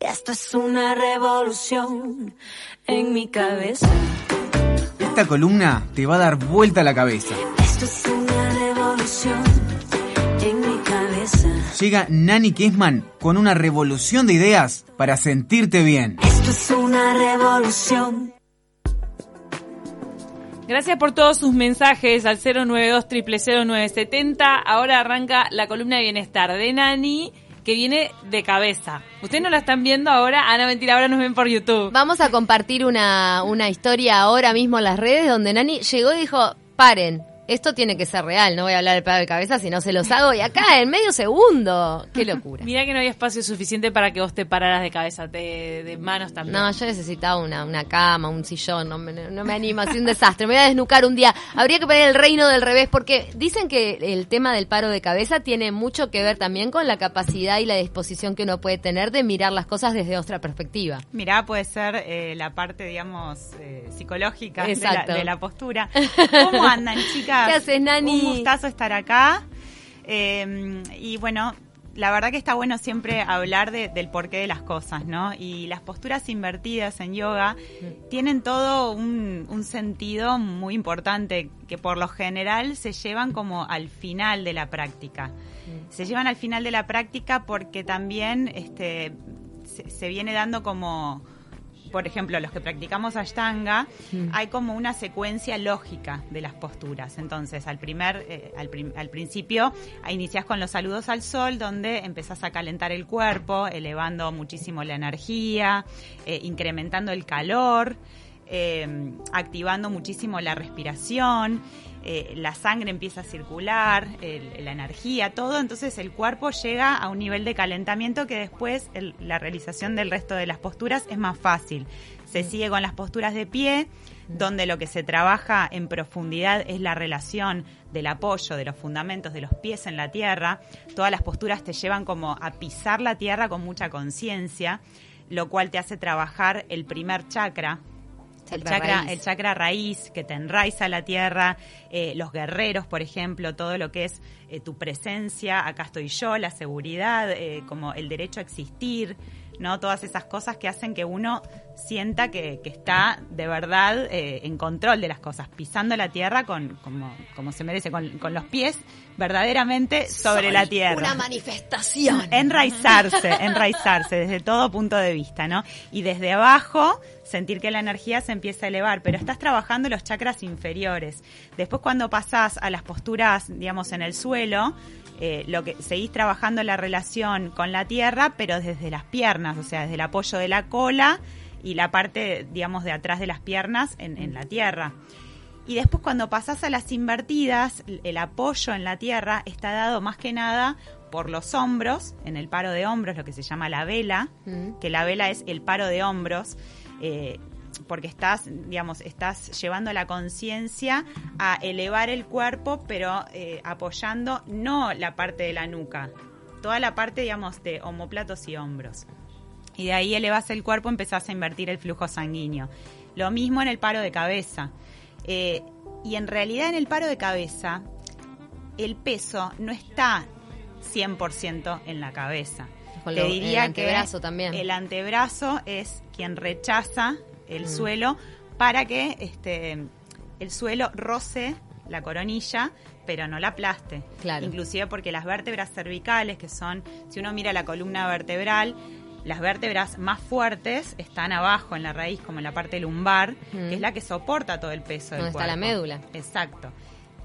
Esto es una revolución en mi cabeza. Esta columna te va a dar vuelta a la cabeza. Esto es una revolución en mi cabeza. Llega Nani Kisman con una revolución de ideas para sentirte bien. Esto es una revolución. Gracias por todos sus mensajes al 092 0970 Ahora arranca la columna de bienestar de Nani que viene de cabeza. Ustedes no la están viendo ahora, ah, no, mentira, ahora nos ven por YouTube. Vamos a compartir una, una historia ahora mismo en las redes donde Nani llegó y dijo, paren, esto tiene que ser real, no voy a hablar del pedo de cabeza si no se los hago y acá en medio segundo. Qué locura. Mira que no había espacio suficiente para que vos te pararas de cabeza, de, de manos también. No, yo necesitaba una, una cama, un sillón, no me, no me anima, es un desastre. Me voy a desnucar un día. Habría que poner el reino del revés porque dicen que el tema del paro de cabeza tiene mucho que ver también con la capacidad y la disposición que uno puede tener de mirar las cosas desde otra perspectiva. Mirá, puede ser eh, la parte, digamos, eh, psicológica de la, de la postura. ¿Cómo andan, chicas? ¿Qué haces, Nani? Un gustazo estar acá. Eh, y bueno, la verdad que está bueno siempre hablar de- del porqué de las cosas, ¿no? Y las posturas invertidas en yoga tienen todo un, un sentido muy importante que por lo general se llevan como al final de la práctica. Se llevan al final de la práctica porque también este, se, se viene dando como por ejemplo, los que practicamos Ashtanga, hay como una secuencia lógica de las posturas. Entonces, al primer, eh, al, prim- al principio, inicias con los saludos al sol, donde empezás a calentar el cuerpo, elevando muchísimo la energía, eh, incrementando el calor, eh, activando muchísimo la respiración. Eh, la sangre empieza a circular, el- la energía, todo, entonces el cuerpo llega a un nivel de calentamiento que después el- la realización del resto de las posturas es más fácil. Se sigue con las posturas de pie, donde lo que se trabaja en profundidad es la relación del apoyo, de los fundamentos, de los pies en la tierra. Todas las posturas te llevan como a pisar la tierra con mucha conciencia, lo cual te hace trabajar el primer chakra, el Chakra chakra, raíz. el chakra raíz que te enraiza la tierra, eh, los guerreros, por ejemplo, todo lo que es eh, tu presencia, acá estoy yo, la seguridad, eh, como el derecho a existir, ¿no? Todas esas cosas que hacen que uno sienta que, que está de verdad eh, en control de las cosas, pisando la tierra con, como, como se merece, con, con los pies verdaderamente sobre la tierra Una manifestación. enraizarse, enraizarse desde todo punto de vista, ¿no? Y desde abajo sentir que la energía se empieza a elevar, pero estás trabajando los chakras inferiores. Después cuando pasás a las posturas, digamos, en el suelo, eh, lo que seguís trabajando la relación con la tierra, pero desde las piernas, o sea, desde el apoyo de la cola y la parte, digamos, de atrás de las piernas en, en la tierra. Y después cuando pasás a las invertidas, el apoyo en la tierra está dado más que nada por los hombros, en el paro de hombros, lo que se llama la vela, Mm. que la vela es el paro de hombros, eh, porque estás, digamos, estás llevando la conciencia a elevar el cuerpo, pero eh, apoyando no la parte de la nuca, toda la parte, digamos, de homóplatos y hombros. Y de ahí elevas el cuerpo, empezás a invertir el flujo sanguíneo. Lo mismo en el paro de cabeza. Eh, y en realidad en el paro de cabeza, el peso no está 100% en la cabeza. Te diría el antebrazo que también. el antebrazo es quien rechaza el Mm. suelo para que este, el suelo roce la coronilla, pero no la aplaste. Claro. Inclusive porque las vértebras cervicales, que son, si uno mira la columna vertebral, las vértebras más fuertes están abajo en la raíz, como en la parte lumbar, que es la que soporta todo el peso del Donde está la médula. Exacto.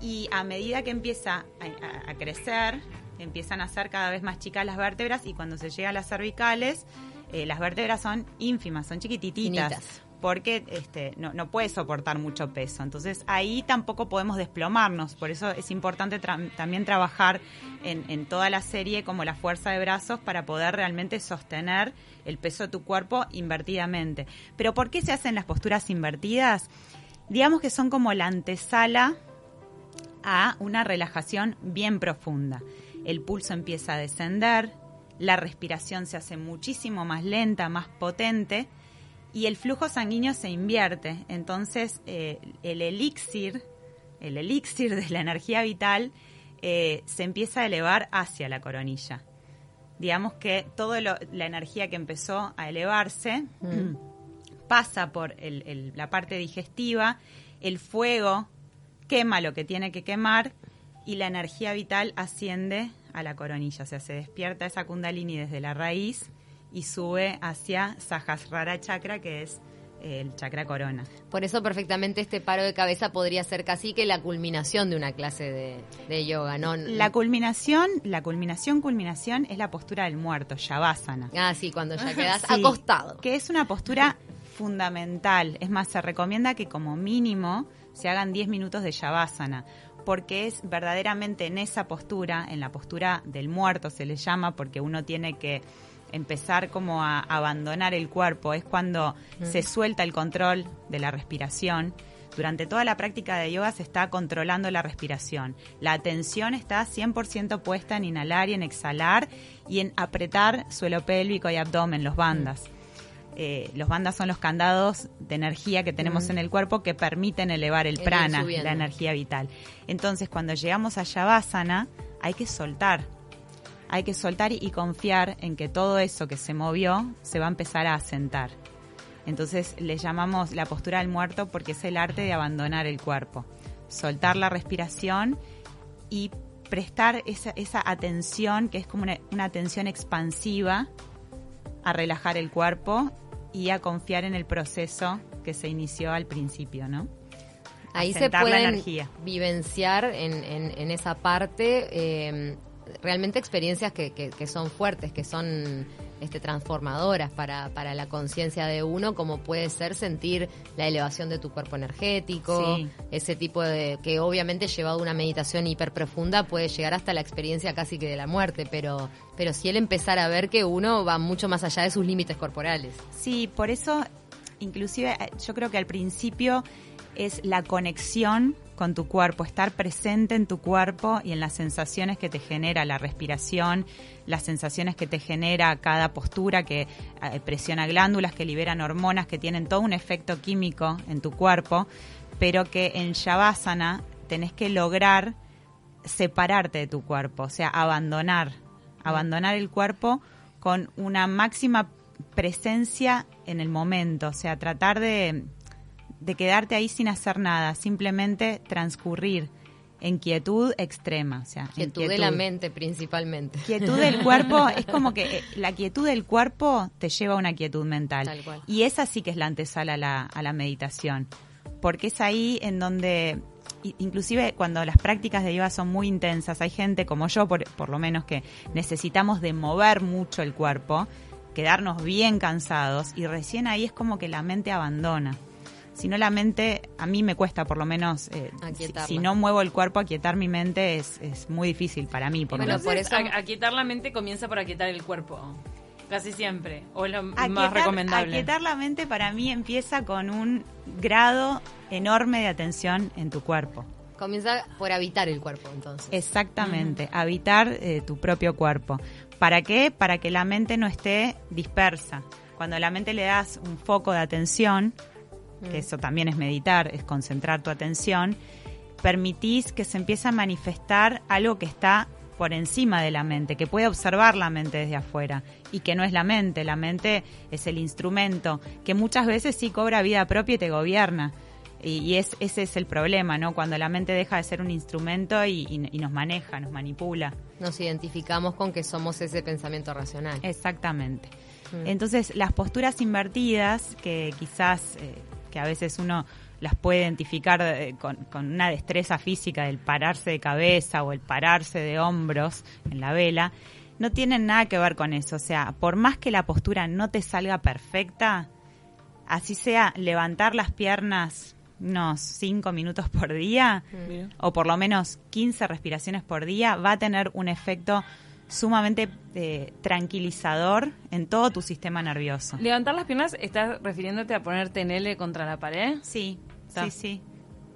Y a medida que empieza a, a- a crecer, empiezan a ser cada vez más chicas las vértebras y cuando se llega a las cervicales, eh, las vértebras son ínfimas, son chiquitititas. Finitas. Porque este, no, puede soportar mucho peso. Entonces ahí tampoco podemos desplomarnos. Por eso es importante también trabajar en toda la serie como la fuerza de brazos para poder realmente sostener el peso de tu cuerpo invertidamente. Pero ¿por qué se hacen las posturas invertidas? Digamos que son como la antesala a una relajación bien profunda. El pulso empieza a descender, la respiración se hace muchísimo más lenta, más potente y el flujo sanguíneo se invierte. Entonces, eh, el elixir, el elixir de la energía vital, eh, se empieza a elevar hacia la coronilla. digamos que toda la energía que empezó a elevarse pasa por el- el- la parte digestiva, el fuego quema lo que tiene que quemar y la energía vital asciende a la coronilla, o sea, se despierta esa kundalini desde la raíz y sube hacia Sahasrara chakra, que es eh, el chakra corona. Por eso perfectamente este paro de cabeza podría ser casi que la culminación de una clase de, de yoga, ¿no? La culminación, la culminación, culminación es la postura del muerto, Shavasana. Ah, sí, cuando ya quedas Sí, acostado. Que es una postura fundamental. Es más, se recomienda que como mínimo se hagan 10 minutos de Shavasana, porque es verdaderamente en esa postura, en la postura del muerto se le llama, porque uno tiene que empezar como a abandonar el cuerpo, es cuando se suelta el control de la respiración. Durante toda la práctica de yoga se está controlando la respiración. La atención está 100% puesta en inhalar y en exhalar y en apretar suelo pélvico y abdomen, los bandas. Eh, los bandas son los candados de energía que tenemos en el cuerpo que permiten elevar el prana, la energía vital. Entonces, cuando llegamos a Shavasana, hay que soltar. Hay que soltar y confiar en que todo eso que se movió se va a empezar a asentar. Entonces le llamamos la postura del muerto porque es el arte de abandonar el cuerpo, soltar la respiración y prestar esa, esa atención que es como una, una atención expansiva a relajar el cuerpo y a confiar en el proceso que se inició al principio, ¿no? Ahí se pueden vivenciar en, en- en esa parte eh, realmente experiencias que, que- que son fuertes, que son este, transformadoras para, para la conciencia de uno, como puede ser sentir la elevación de tu cuerpo energético, Sí. ese tipo de que obviamente llevado a una meditación hiper profunda puede llegar hasta la experiencia casi que de la muerte, pero, pero si él empezar a ver que uno va mucho más allá de sus límites corporales. Sí, por eso, inclusive eh, yo creo que al principio es la conexión con tu cuerpo, estar presente en tu cuerpo y en las sensaciones que te genera la respiración, las sensaciones que te genera cada postura que eh, presiona glándulas, que liberan hormonas, que tienen todo un efecto químico en tu cuerpo, pero que en Shavasana tenés que lograr separarte de tu cuerpo, o sea, abandonar, abandonar el cuerpo con una máxima presencia en el momento, o sea, tratar de, de quedarte ahí sin hacer nada, simplemente transcurrir en quietud extrema, o sea, en Quietud de la mente principalmente. Quietud del cuerpo es como que eh, la quietud del cuerpo te lleva a una quietud mental. Tal cual. Y esa sí que es la antesala a la, a la meditación. Porque es ahí en donde, inclusive cuando las prácticas de yoga son muy intensas, hay gente como yo, por, por lo menos, que necesitamos de mover mucho el cuerpo, quedarnos bien cansados, y recién ahí es como que la mente abandona. Si no, la mente, a mí me cuesta por lo menos, eh, si, no muevo el cuerpo, aquietar mi mente es, es muy difícil para mí. Por lo Bueno, menos. por eso- aquietar la mente comienza por aquietar el cuerpo. Casi siempre. O es lo más recomendable. Aquietar la mente para mí empieza con un grado enorme de atención en tu cuerpo. Comienza por habitar el cuerpo, entonces. Exactamente, habitar eh, tu propio cuerpo. ¿Para qué? Para que la mente no esté dispersa. Cuando a la mente le das un foco de atención, que eso también es meditar, es concentrar tu atención, permitís que se empiece a manifestar algo que está por encima de la mente, que puede observar la mente desde afuera y que no es la mente, la mente es el instrumento que muchas veces sí cobra vida propia y te gobierna. Y, y es, ese es el problema, ¿no? Cuando la mente deja de ser un instrumento y, y- y nos maneja, nos manipula. Nos identificamos con que somos ese pensamiento racional. Exactamente. Mm. Entonces, las posturas invertidas, que quizás, eh, que a veces uno las puede identificar eh, con, con una destreza física del pararse de cabeza o el pararse de hombros en la vela, no tienen nada que ver con eso. O sea, por más que la postura no te salga perfecta, así sea levantar las piernas unos 5 minutos por día, o por lo menos 15 respiraciones por día, va a tener un efecto sumamente eh, tranquilizador en todo tu sistema nervioso. Levantar las piernas, ¿estás refiriéndote a ponerte en L contra la pared? Sí, Está. sí, sí.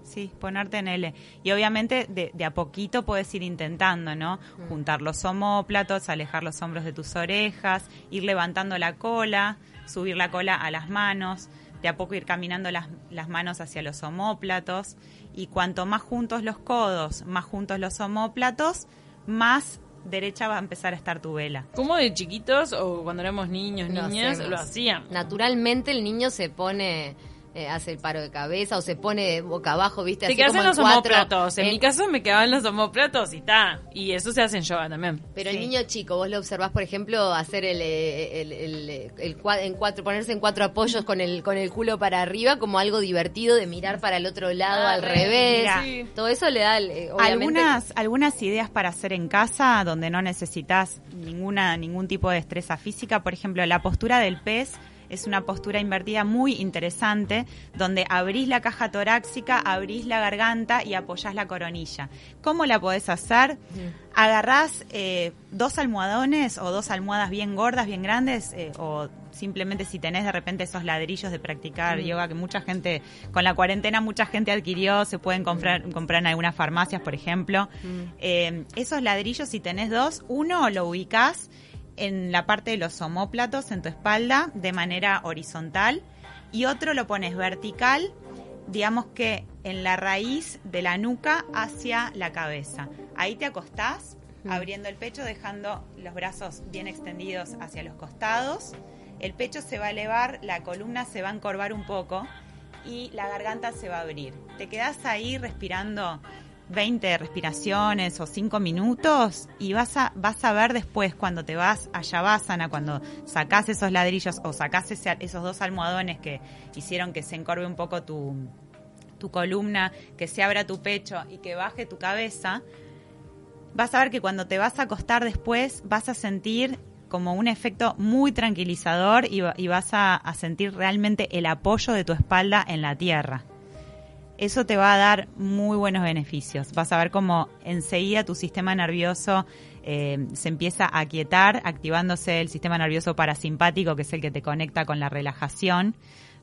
Sí, ponerte en L. Y obviamente de, de a poquito puedes ir intentando, ¿no? Juntar los omóplatos, alejar los hombros de tus orejas, ir levantando la cola, subir la cola a las manos, de a poco ir caminando las, las manos hacia los omóplatos. Y cuanto más juntos los codos, más juntos los omóplatos, más derecha va a empezar a estar tu vela. ¿Cómo de chiquitos o cuando éramos niños, niñas, lo hacían? Naturalmente el niño se pone, eh, hace el paro de cabeza o se pone boca abajo, ¿viste? Te Así quedas como en los cuatro. homóplatos. En Eh, mi caso me quedaban los homóplatos y está. Y eso se hace en yoga también. Pero Sí. el niño chico, vos lo observás, por ejemplo, hacer el, eh, el, el, el en cuatro, ponerse en cuatro apoyos con el, con el culo para arriba como algo divertido de mirar para el otro lado Ah, al re, revés. mira. Sí. Todo eso le da, eh, obviamente, Algunas, algunas ideas para hacer en casa donde no necesitas ninguna, ningún tipo de destreza física. Por ejemplo, la postura del pez es una postura invertida muy interesante donde abrís la caja torácica, abrís la garganta y apoyás la coronilla. ¿Cómo la podés hacer? Agarrás eh, dos almohadones o dos almohadas bien gordas, bien grandes, eh, o simplemente si tenés de repente esos ladrillos de practicar yoga que mucha gente, con la cuarentena mucha gente adquirió, se pueden comprar, comprar en algunas farmacias, por ejemplo. Eh, esos ladrillos, si tenés dos, uno lo ubicás en la parte de los omóplatos, en tu espalda, de manera horizontal, y otro lo pones vertical, digamos que en la raíz de la nuca hacia la cabeza. Ahí te acostás, abriendo el pecho, dejando los brazos bien extendidos hacia los costados. El pecho se va a elevar, la columna se va a encorvar un poco y la garganta se va a abrir. Te quedás ahí respirando 20 respiraciones o 5 minutos y vas a, vas a ver después cuando te vas a Shavasana, cuando sacás esos ladrillos o sacás ese- esos dos almohadones que hicieron que se encorve un poco tu, tu columna, que se abra tu pecho y que baje tu cabeza, vas a ver que cuando te vas a acostar después vas a sentir como un efecto muy tranquilizador y, va- y vas a sentir realmente el apoyo de tu espalda en la tierra. Eso te va a dar muy buenos beneficios. Vas a ver cómo enseguida tu sistema nervioso eh, se empieza a aquietar, activándose el sistema nervioso parasimpático, que es el que te conecta con la relajación.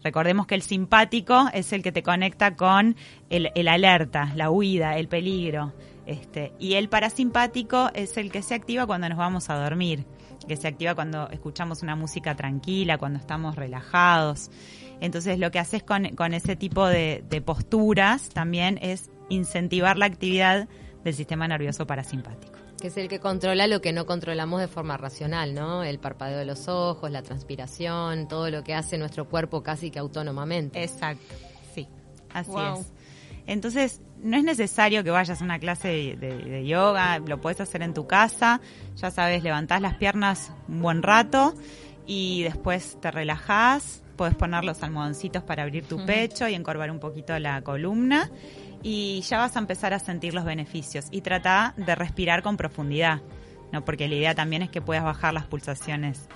Recordemos que el simpático es el que te conecta con el, el alerta, la huida, el peligro. Este, y el parasimpático es el que se activa cuando nos vamos a dormir, que se activa cuando escuchamos una música tranquila, cuando estamos relajados. Entonces lo que haces con, con ese tipo de, de posturas también es incentivar la actividad del sistema nervioso parasimpático. que es el que controla lo que no controlamos de forma racional, ¿no? El parpadeo de los ojos, la transpiración, todo lo que hace nuestro cuerpo casi que autónomamente. Exacto, sí, así Wow. es. Entonces, no es necesario que vayas a una clase de, de- de yoga, lo puedes hacer en tu casa, ya sabes, levantás las piernas un buen rato y después te relajás, puedes poner los almohadoncitos para abrir tu pecho y encorvar un poquito la columna y ya vas a empezar a sentir los beneficios y trata de respirar con profundidad, ¿no? Porque la idea también es que puedas bajar las pulsaciones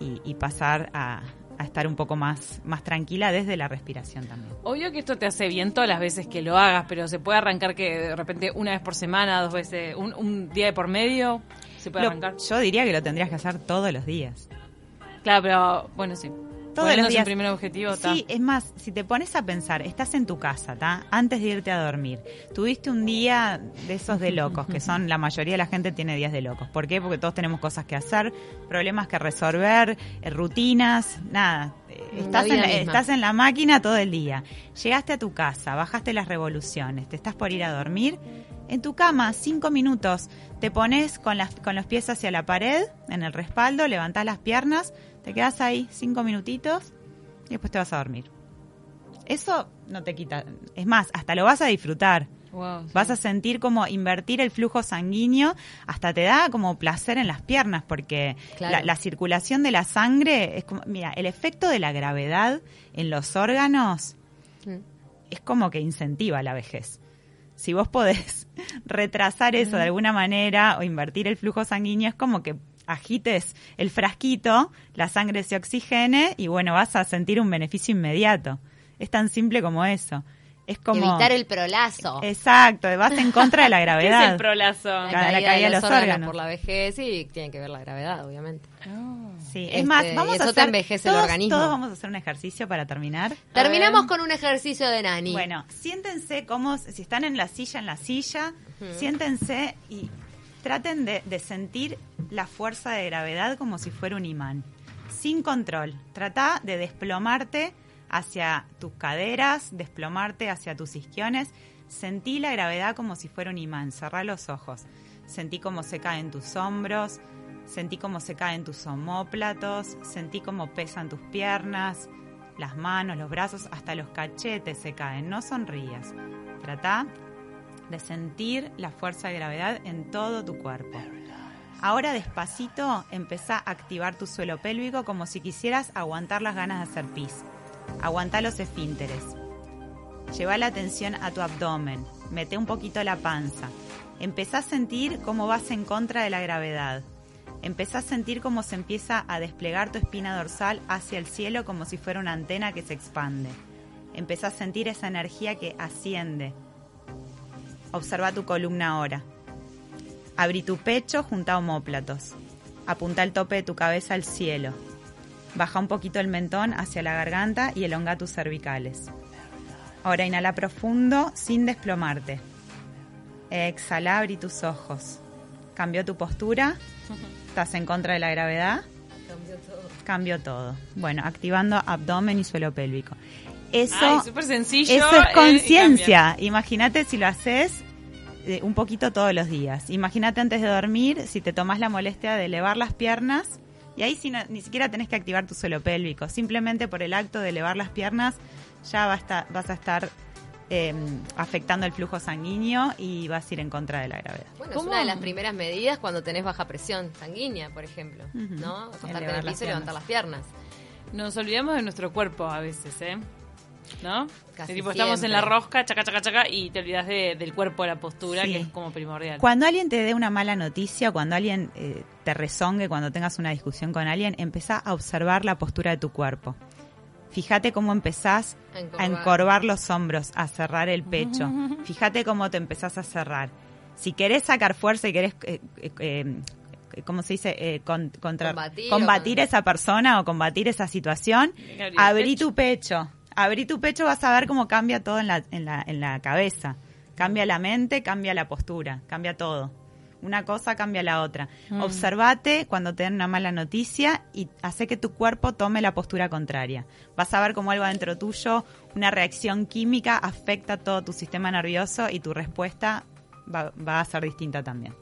y, y pasar a, a estar un poco más, más tranquila desde la respiración también. Obvio que esto te hace bien todas las veces que lo hagas, pero se puede arrancar que de repente una vez por semana, dos veces, un, un día de por medio, se puede Lo- arrancar. yo diría que lo tendrías que hacer todos los días. Claro, pero bueno, sí. Todos Poniéndose los días. en primer objetivo, ta. Sí, es más, si te pones a pensar, estás en tu casa, ¿ta? Antes de irte a dormir. Tuviste un día de esos de locos, que son, la mayoría de la gente tiene días de locos. ¿Por qué? Porque todos tenemos cosas que hacer, problemas que resolver, eh, rutinas, nada. Estás en, la, estás en la máquina todo el día. Llegaste a tu casa, bajaste las revoluciones, te estás por ir a dormir. En tu cama, cinco minutos, te pones con, las, con los pies hacia la pared, en el respaldo, levantás las piernas, te quedas ahí cinco minutitos y después te vas a dormir. Eso no te quita, es más, hasta lo vas a disfrutar. Wow, sí. Vas a sentir como invertir el flujo sanguíneo, hasta te da como placer en las piernas, porque Claro. la, la circulación de la sangre es como, mira, el efecto de la gravedad en los órganos Mm. es como que incentiva la vejez. Si vos podés retrasar eso de alguna manera o invertir el flujo sanguíneo, es como que agites el frasquito, la sangre se oxigene y bueno, vas a sentir un beneficio inmediato. Es tan simple como eso. Es como... Evitar el prolazo. Exacto, vas en contra de la ¿Qué gravedad. es el prolazo? la la caída, caída de de los, los órganos, órganos. por la vejez y tiene que ver la gravedad, obviamente. Sí, Este, es más, vamos eso a te hacer envejece el todos- organismo. Todos vamos a hacer un ejercicio para terminar. Terminamos con un ejercicio de Nani. Bueno, siéntense como si están en la silla, en la silla, siéntense y traten de, sentir la fuerza de gravedad como si fuera un imán, sin control. Trata de desplomarte hacia tus caderas, desplomarte hacia tus isquiones. Sentí la gravedad como si fuera un imán. Cerrá los ojos. Sentí cómo se caen tus hombros, sentí cómo se caen tus omóplatos, sentí cómo pesan tus piernas, las manos, los brazos, hasta los cachetes se caen. No sonrías. Trata de sentir la fuerza de gravedad en todo tu cuerpo. Ahora despacito empezá a activar tu suelo pélvico como si quisieras aguantar las ganas de hacer pis. Aguanta los esfínteres. Lleva la atención a tu abdomen. Mete un poquito la panza. Empezá a sentir cómo vas en contra de la gravedad. Empezá a sentir cómo se empieza a desplegar tu espina dorsal hacia el cielo como si fuera una antena que se expande. Empezá a sentir esa energía que asciende. Observa tu columna ahora. Abrí tu pecho junto a homóplatos. Apunta el tope de tu cabeza al cielo. Baja un poquito el mentón hacia la garganta y elonga tus cervicales. Ahora inhala profundo sin desplomarte. Exhala, abrí tus ojos. ¿Cambió tu postura? ¿Estás en contra de la gravedad? Cambió todo. Cambió todo. Bueno, activando abdomen y suelo pélvico. Eso, Ay, súper sencillo. eso eh, es y conciencia. Imagínate si lo haces eh, un poquito todos los días. Imagínate antes de dormir, si te tomas la molestia de elevar las piernas, y ahí si no- ni siquiera tenés que activar tu suelo pélvico. Simplemente por el acto de elevar las piernas, ya va a estar- vas a estar eh, afectando el flujo sanguíneo y vas a ir en contra de la gravedad. Bueno, ¿Cómo? es una de las primeras medidas cuando tenés baja presión sanguínea, por ejemplo. ¿no? Acostarte en el piso y levantar las piernas. Nos olvidamos de nuestro cuerpo a veces, ¿eh? ¿No? Casi tipo, estamos en la rosca, chaca, chaca, chaca, y te olvidas de- del cuerpo, de la postura, Sí. que es como primordial. Cuando alguien te dé una mala noticia, cuando alguien eh, te rezongue, cuando tengas una discusión con alguien, empezá a observar la postura de tu cuerpo. Fíjate cómo empezás A a encorvar. los hombros, a cerrar el pecho. Fíjate cómo te empezás a cerrar. Si querés sacar fuerza y querés, eh, eh, eh, ¿cómo se dice? Eh, con- contra, Combatir combatir, esa persona o combatir esa situación, abrí pecho. tu pecho. Abrí tu pecho, vas a ver cómo cambia todo en la, en la, en la cabeza. Cambia la mente, cambia la postura, cambia todo. Una cosa cambia la otra. Mm. Observate cuando te den una mala noticia y hace que tu cuerpo tome la postura contraria. Vas a ver cómo algo dentro tuyo, una reacción química, afecta todo tu sistema nervioso y tu respuesta va, va a ser distinta también.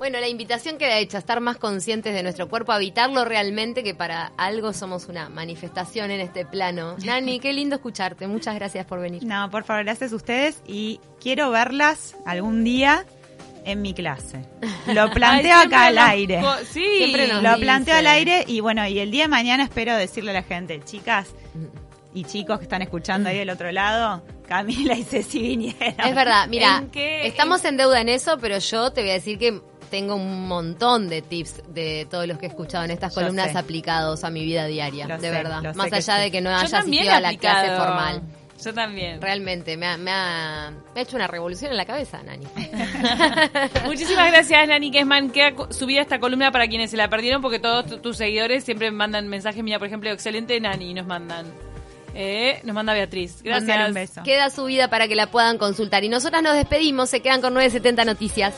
Bueno, la invitación queda hecha, estar más conscientes de nuestro cuerpo, habitarlo realmente, que para algo somos una manifestación en este plano. Nani, qué lindo escucharte. Muchas gracias por venir. No, por favor, gracias a ustedes y quiero verlas algún día en mi clase. Lo planteo acá al nos aire. Sí, Lo dice. planteo al aire y bueno, y el día de mañana espero decirle a la gente, chicas y chicos que están escuchando ahí del otro lado, Camila y Ceci vinieron. Es verdad, mira, ¿En qué- estamos en deuda en eso, pero yo te voy a decir que tengo un montón de tips de todos los que he escuchado en estas Yo columnas sé. aplicados a mi vida diaria, Lo de sé, verdad. Más allá sí. de que no haya asistido a la clase formal. Yo también. Realmente, me ha, me ha- me ha hecho una revolución en la cabeza, Nani. Muchísimas gracias, Nani Kesman. Queda subida esta columna para quienes se la perdieron, porque todos tu- tus seguidores siempre me mandan mensajes. Mira, por ejemplo, excelente Nani, nos mandan. Eh, nos manda Beatriz. Gracias. Mandale un beso. Queda subida para que la puedan consultar. Y nosotras nos despedimos, se quedan con 970 Noticias.